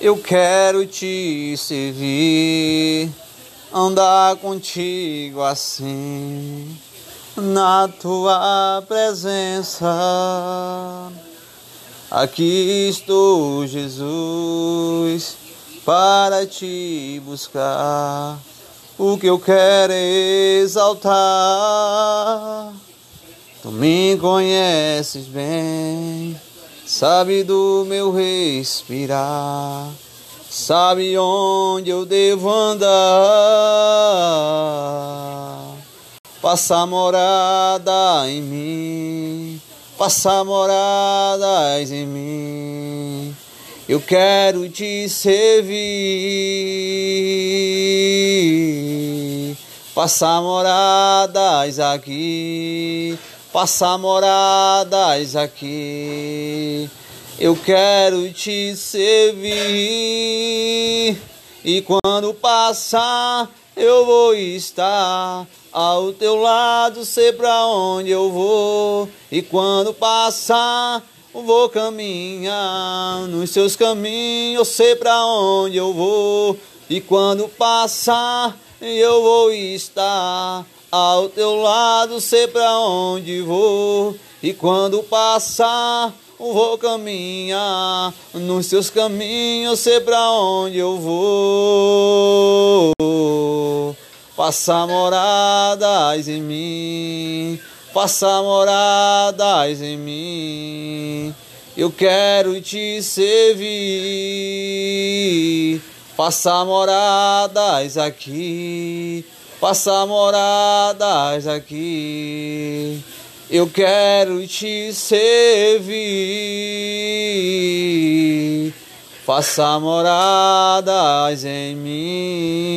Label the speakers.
Speaker 1: Eu quero te servir, andar contigo assim, na tua presença. Aqui estou, Jesus, para te buscar. O que eu quero é exaltar. Tu me conheces bem sabe do meu respirar, sabe onde eu devo andar. Passa morada em mim, passa moradas em mim. Eu quero te servir, passa moradas aqui passar moradas aqui. Eu quero te servir e quando passar eu vou estar ao teu lado, sei pra onde eu vou. E quando passar vou caminhar nos seus caminhos, sei pra onde eu vou. E quando passar eu vou estar ao teu lado sei pra onde vou. E quando passar vou caminhar. Nos seus caminhos sei pra onde eu vou. Passar moradas em mim. Passar moradas em mim. Eu quero te servir. Passar moradas aqui passar moradas aqui. Eu quero te servir, faça moradas em mim.